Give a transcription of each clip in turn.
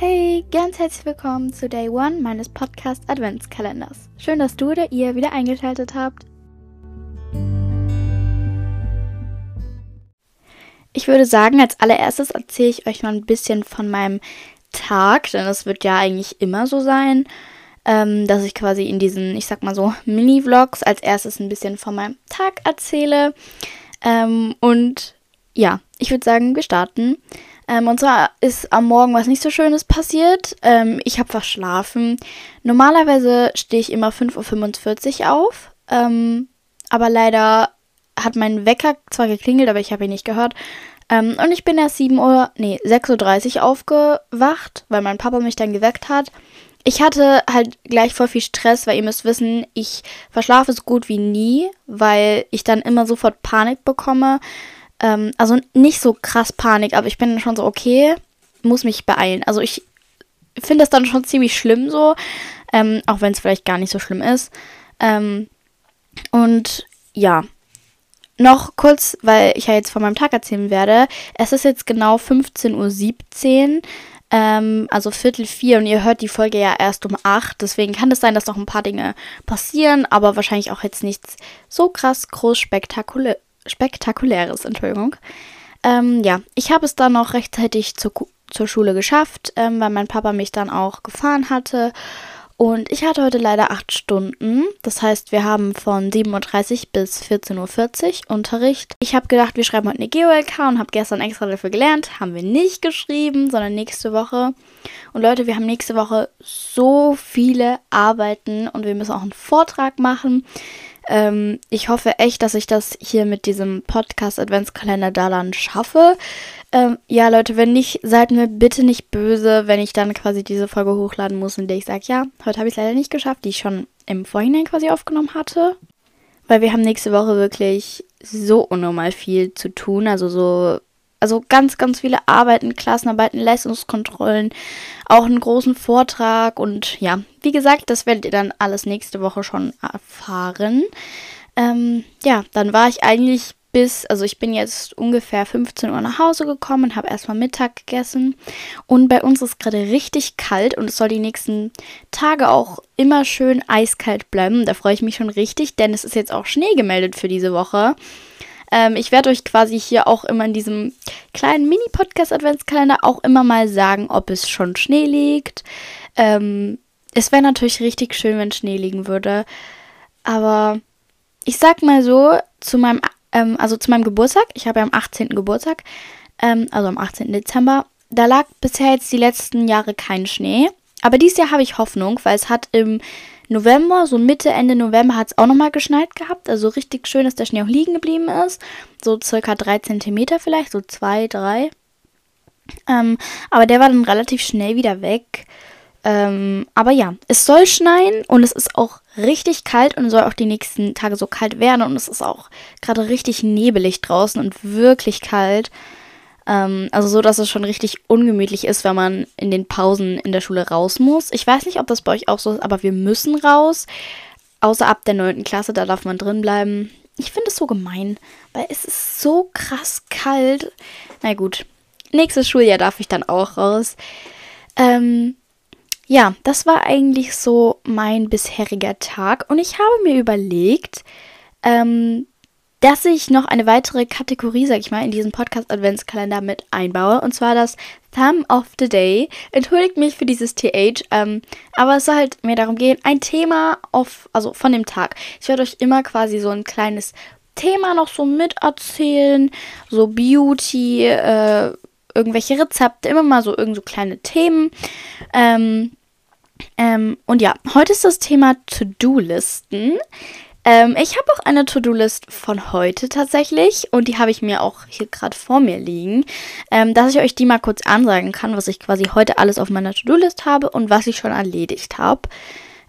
Hey, ganz herzlich willkommen zu Day One meines Podcast Adventskalenders. Schön, dass du oder ihr wieder eingeschaltet habt. Ich würde sagen, als allererstes erzähle ich euch mal ein bisschen von meinem Tag, denn das wird ja eigentlich immer so sein, ähm, dass ich quasi in diesen, ich sag mal so, Mini-Vlogs als erstes ein bisschen von meinem Tag erzähle. Ähm, und ja, ich würde sagen, wir starten. Ähm, und zwar ist am Morgen was nicht so Schönes passiert. Ähm, ich habe verschlafen. Normalerweise stehe ich immer 5.45 Uhr auf. Ähm, aber leider hat mein Wecker zwar geklingelt, aber ich habe ihn nicht gehört. Ähm, und ich bin erst 7 Uhr, nee, 6.30 Uhr aufgewacht, weil mein Papa mich dann geweckt hat. Ich hatte halt gleich voll viel Stress, weil ihr müsst wissen, ich verschlafe so gut wie nie, weil ich dann immer sofort Panik bekomme. Ähm, also nicht so krass Panik, aber ich bin schon so, okay, muss mich beeilen. Also ich finde das dann schon ziemlich schlimm so, ähm, auch wenn es vielleicht gar nicht so schlimm ist. Ähm, und ja, noch kurz, weil ich ja jetzt von meinem Tag erzählen werde. Es ist jetzt genau 15.17 Uhr, ähm, also Viertel vier und ihr hört die Folge ja erst um acht. Deswegen kann es sein, dass noch ein paar Dinge passieren, aber wahrscheinlich auch jetzt nichts so krass groß spektakulär Spektakuläres, Entschuldigung. Ähm, ja, ich habe es dann noch rechtzeitig zur, zur Schule geschafft, ähm, weil mein Papa mich dann auch gefahren hatte. Und ich hatte heute leider acht Stunden. Das heißt, wir haben von 7.30 Uhr bis 14.40 Uhr Unterricht. Ich habe gedacht, wir schreiben heute eine GOLK und habe gestern extra dafür gelernt. Haben wir nicht geschrieben, sondern nächste Woche. Und Leute, wir haben nächste Woche so viele Arbeiten und wir müssen auch einen Vortrag machen. Ähm, ich hoffe echt, dass ich das hier mit diesem Podcast Adventskalender da dann schaffe. Ähm, ja, Leute, wenn nicht, seid mir bitte nicht böse, wenn ich dann quasi diese Folge hochladen muss, in der ich sage, ja, heute habe ich es leider nicht geschafft, die ich schon im Vorhinein quasi aufgenommen hatte. Weil wir haben nächste Woche wirklich so unnormal viel zu tun. Also so also ganz, ganz viele Arbeiten, Klassenarbeiten, Leistungskontrollen, auch einen großen Vortrag und ja, wie gesagt, das werdet ihr dann alles nächste Woche schon erfahren. Ähm, ja, dann war ich eigentlich bis, also ich bin jetzt ungefähr 15 Uhr nach Hause gekommen habe erstmal Mittag gegessen. Und bei uns ist gerade richtig kalt und es soll die nächsten Tage auch immer schön eiskalt bleiben. Da freue ich mich schon richtig, denn es ist jetzt auch Schnee gemeldet für diese Woche. Ähm, ich werde euch quasi hier auch immer in diesem kleinen Mini-Podcast-Adventskalender auch immer mal sagen, ob es schon Schnee liegt. Ähm, es wäre natürlich richtig schön, wenn Schnee liegen würde. Aber ich sag mal so, zu meinem, ähm, also zu meinem Geburtstag, ich habe ja am 18. Geburtstag, ähm, also am 18. Dezember, da lag bisher jetzt die letzten Jahre kein Schnee. Aber dieses Jahr habe ich Hoffnung, weil es hat im November, so Mitte, Ende November hat es auch nochmal geschneit gehabt. Also richtig schön, dass der Schnee auch liegen geblieben ist. So circa drei Zentimeter vielleicht, so zwei, drei. Ähm, aber der war dann relativ schnell wieder weg. Ähm, aber ja, es soll schneien und es ist auch richtig kalt und soll auch die nächsten Tage so kalt werden. Und es ist auch gerade richtig nebelig draußen und wirklich kalt. Ähm, also so, dass es schon richtig ungemütlich ist, wenn man in den Pausen in der Schule raus muss. Ich weiß nicht, ob das bei euch auch so ist, aber wir müssen raus. Außer ab der 9. Klasse, da darf man drin bleiben. Ich finde es so gemein, weil es ist so krass kalt. Na gut, nächstes Schuljahr darf ich dann auch raus. Ähm, ja, das war eigentlich so mein bisheriger Tag und ich habe mir überlegt, ähm, dass ich noch eine weitere Kategorie, sag ich mal, in diesen Podcast-Adventskalender mit einbaue. Und zwar das Thumb of the Day. Entschuldigt mich für dieses TH, ähm, aber es soll halt mir darum gehen, ein Thema auf, also von dem Tag. Ich werde euch immer quasi so ein kleines Thema noch so miterzählen. So Beauty, äh, irgendwelche Rezepte, immer mal so irgend so kleine Themen. Ähm, ähm, und ja, heute ist das Thema To-Do-Listen. Ähm, ich habe auch eine To-Do-List von heute tatsächlich und die habe ich mir auch hier gerade vor mir liegen, ähm, dass ich euch die mal kurz ansagen kann, was ich quasi heute alles auf meiner To-Do-List habe und was ich schon erledigt habe.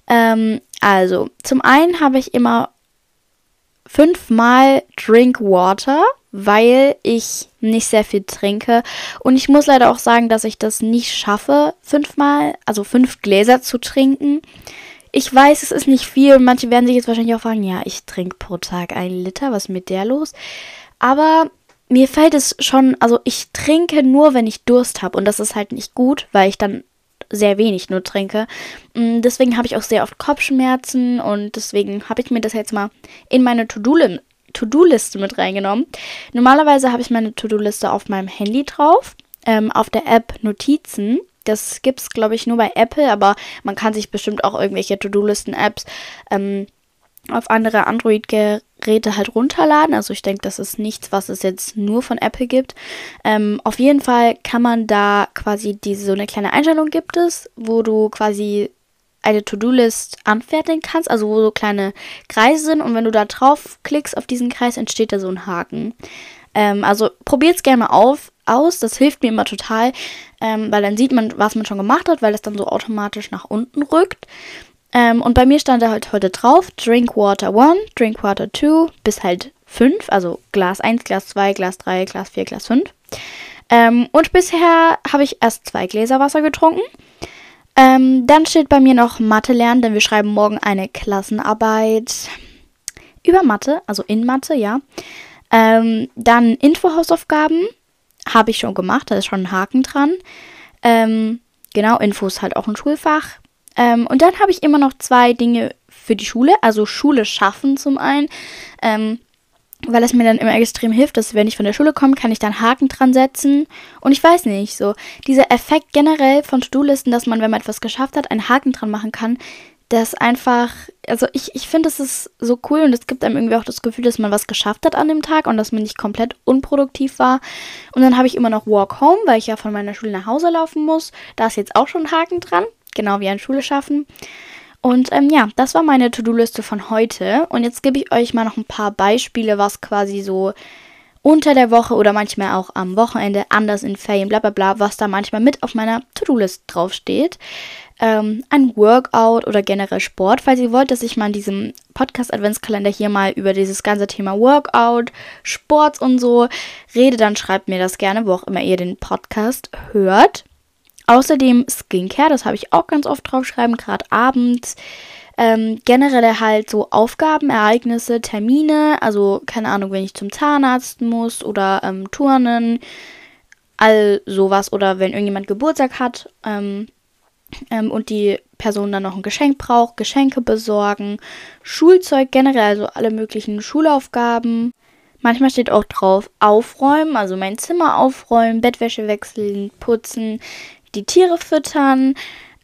Ähm, also, zum einen habe ich immer fünfmal Drink Water, weil ich nicht sehr viel trinke. Und ich muss leider auch sagen, dass ich das nicht schaffe, fünfmal, also fünf Gläser zu trinken. Ich weiß, es ist nicht viel. Manche werden sich jetzt wahrscheinlich auch fragen, ja, ich trinke pro Tag einen Liter, was ist mit der los? Aber mir fällt es schon, also ich trinke nur, wenn ich Durst habe. Und das ist halt nicht gut, weil ich dann sehr wenig nur trinke. Mm, deswegen habe ich auch sehr oft Kopfschmerzen und deswegen habe ich mir das jetzt mal in meine To-Do-Liste mit reingenommen. Normalerweise habe ich meine To-Do-Liste auf meinem Handy drauf, ähm, auf der App Notizen. Das gibt es, glaube ich, nur bei Apple, aber man kann sich bestimmt auch irgendwelche To-Do-Listen-Apps ähm, auf andere Android-Geräte halt runterladen. Also ich denke, das ist nichts, was es jetzt nur von Apple gibt. Ähm, auf jeden Fall kann man da quasi diese so eine kleine Einstellung gibt es, wo du quasi eine To-Do-List anfertigen kannst, also wo so kleine Kreise sind und wenn du da drauf klickst auf diesen Kreis, entsteht da so ein Haken. Ähm, also probiert es gerne mal auf, aus, das hilft mir immer total, ähm, weil dann sieht man, was man schon gemacht hat, weil es dann so automatisch nach unten rückt. Ähm, und bei mir stand da halt heute drauf, Drink Water 1, Drink Water 2 bis halt 5, also Glas 1, Glas 2, Glas 3, Glas 4, Glas 5. Ähm, und bisher habe ich erst zwei Gläser Wasser getrunken. Ähm, dann steht bei mir noch Mathe lernen, denn wir schreiben morgen eine Klassenarbeit über Mathe, also in Mathe, ja. Ähm, dann Infohausaufgaben habe ich schon gemacht, da ist schon ein Haken dran. Ähm, genau, Info ist halt auch ein Schulfach. Ähm, und dann habe ich immer noch zwei Dinge für die Schule. Also Schule schaffen zum einen. Ähm, weil es mir dann immer extrem hilft, dass wenn ich von der Schule komme, kann ich dann Haken dran setzen. Und ich weiß nicht, so dieser Effekt generell von To-Do-Listen, dass man, wenn man etwas geschafft hat, einen Haken dran machen kann, das einfach, also ich, ich finde, es ist so cool und es gibt einem irgendwie auch das Gefühl, dass man was geschafft hat an dem Tag und dass man nicht komplett unproduktiv war. Und dann habe ich immer noch Walk Home, weil ich ja von meiner Schule nach Hause laufen muss. Da ist jetzt auch schon ein Haken dran genau wie ein Schule schaffen. Und ähm, ja, das war meine To-Do-Liste von heute. Und jetzt gebe ich euch mal noch ein paar Beispiele, was quasi so unter der Woche oder manchmal auch am Wochenende anders in Ferien, bla bla bla, was da manchmal mit auf meiner To-Do-List draufsteht. Ähm, ein Workout oder generell Sport. Falls ihr wollt, dass ich mal in diesem Podcast-Adventskalender hier mal über dieses ganze Thema Workout, Sport und so rede, dann schreibt mir das gerne, wo auch immer ihr den Podcast hört. Außerdem Skincare, das habe ich auch ganz oft draufschreiben, gerade abends. Ähm, generell halt so Aufgaben, Ereignisse, Termine, also keine Ahnung, wenn ich zum Zahnarzt muss oder ähm, Turnen, all sowas oder wenn irgendjemand Geburtstag hat ähm, ähm, und die Person dann noch ein Geschenk braucht, Geschenke besorgen, Schulzeug generell, also alle möglichen Schulaufgaben. Manchmal steht auch drauf aufräumen, also mein Zimmer aufräumen, Bettwäsche wechseln, putzen, die Tiere füttern.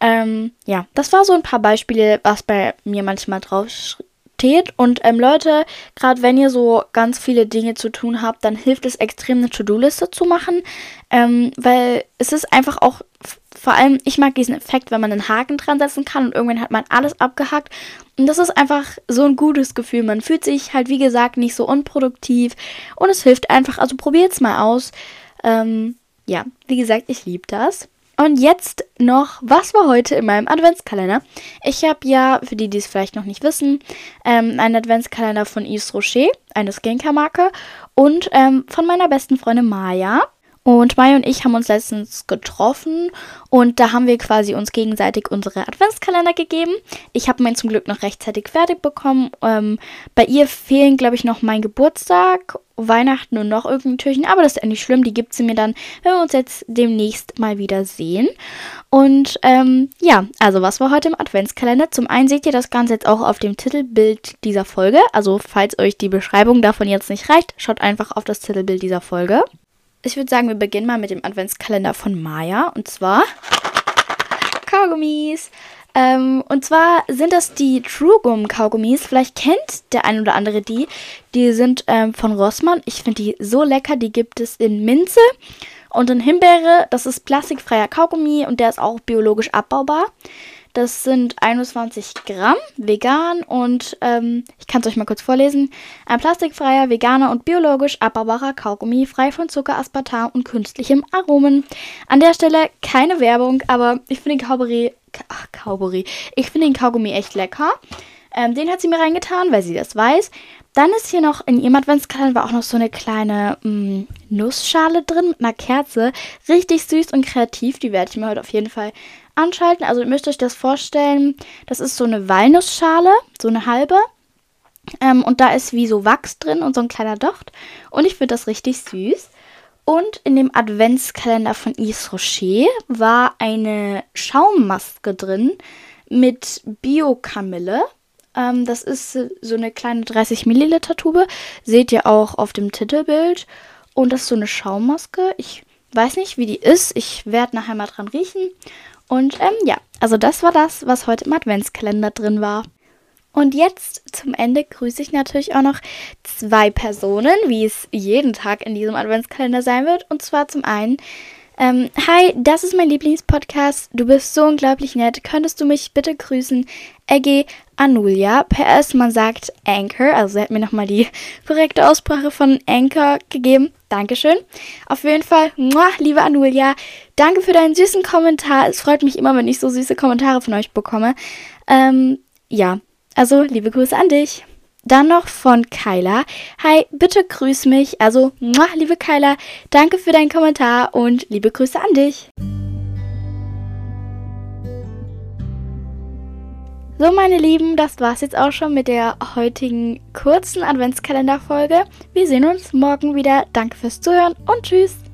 Ähm, ja, das war so ein paar Beispiele, was bei mir manchmal drauf steht. Und ähm, Leute, gerade wenn ihr so ganz viele Dinge zu tun habt, dann hilft es extrem, eine To-Do-Liste zu machen. Ähm, weil es ist einfach auch, vor allem, ich mag diesen Effekt, wenn man einen Haken dran setzen kann und irgendwann hat man alles abgehackt. Und das ist einfach so ein gutes Gefühl. Man fühlt sich halt, wie gesagt, nicht so unproduktiv. Und es hilft einfach. Also probiert es mal aus. Ähm, ja, wie gesagt, ich liebe das. Und jetzt noch, was war heute in meinem Adventskalender? Ich habe ja, für die, die es vielleicht noch nicht wissen, ähm, einen Adventskalender von Yves Rocher, eine Skincare-Marke, und ähm, von meiner besten Freundin Maya. Und Maya und ich haben uns letztens getroffen und da haben wir quasi uns gegenseitig unsere Adventskalender gegeben. Ich habe meinen zum Glück noch rechtzeitig fertig bekommen. Ähm, bei ihr fehlen, glaube ich, noch mein Geburtstag, Weihnachten und noch irgendein Türchen, aber das ist ja nicht schlimm. Die gibt sie mir dann, wenn wir uns jetzt demnächst mal wieder sehen. Und ähm, ja, also was war heute im Adventskalender? Zum einen seht ihr das Ganze jetzt auch auf dem Titelbild dieser Folge. Also falls euch die Beschreibung davon jetzt nicht reicht, schaut einfach auf das Titelbild dieser Folge ich würde sagen, wir beginnen mal mit dem Adventskalender von Maya. Und zwar Kaugummis. Ähm, und zwar sind das die True Gum Kaugummis. Vielleicht kennt der ein oder andere die. Die sind ähm, von Rossmann. Ich finde die so lecker. Die gibt es in Minze und in Himbeere. Das ist plastikfreier Kaugummi und der ist auch biologisch abbaubar. Das sind 21 Gramm vegan und ähm, ich kann es euch mal kurz vorlesen. Ein plastikfreier, veganer und biologisch abbaubarer Kaugummi, frei von Zucker, Aspartam und künstlichem Aromen. An der Stelle keine Werbung, aber ich finde den Kaugummi, ach, Kaugummi, ich finde den Kaugummi echt lecker. Ähm, den hat sie mir reingetan, weil sie das weiß. Dann ist hier noch in ihrem Adventskalender auch noch so eine kleine mh, mm, Nussschale drin mit einer Kerze. Richtig süß und kreativ. Die werde ich mir heute auf jeden Fall anschalten. Also ihr müsst euch das vorstellen, das ist so eine Walnussschale, so eine halbe. Ähm, und da ist wie so Wachs drin und so ein kleiner Docht. Und ich finde das richtig süß. Und in dem Adventskalender von Yves Rocher war eine Schaummaske drin mit Bio-Kamille. Ähm, das ist so eine kleine 30 Milliliter Tube. Seht ihr auch auf dem Titelbild. Und das ist so eine Schaummaske. Ich weiß nicht, wie die ist. Ich werde nachher mal dran riechen. Und ähm, ja, also das war das, was heute im Adventskalender drin war. Und jetzt zum Ende grüße ich natürlich auch noch zwei Personen, wie es jeden Tag in diesem Adventskalender sein wird. Und zwar zum einen, ähm, hi, das ist mein Lieblingspodcast. Du bist so unglaublich nett. Könntest du mich bitte grüßen? Ege Anulia. PS, man sagt Anchor. Also sie hat mir nochmal die korrekte Aussprache von Anchor gegeben. Dankeschön. Auf jeden Fall, muah, liebe Anulia, danke für deinen süßen Kommentar. Es freut mich immer, wenn ich so süße Kommentare von euch bekomme. Ähm, ja, also, liebe Grüße an dich. Dann noch von Kyla. Hi, bitte grüß mich. Also, liebe Kyla, danke für deinen Kommentar und liebe Grüße an dich. So, meine Lieben, das war's jetzt auch schon mit der heutigen kurzen Adventskalenderfolge. Wir sehen uns morgen wieder. Danke fürs Zuhören und tschüss.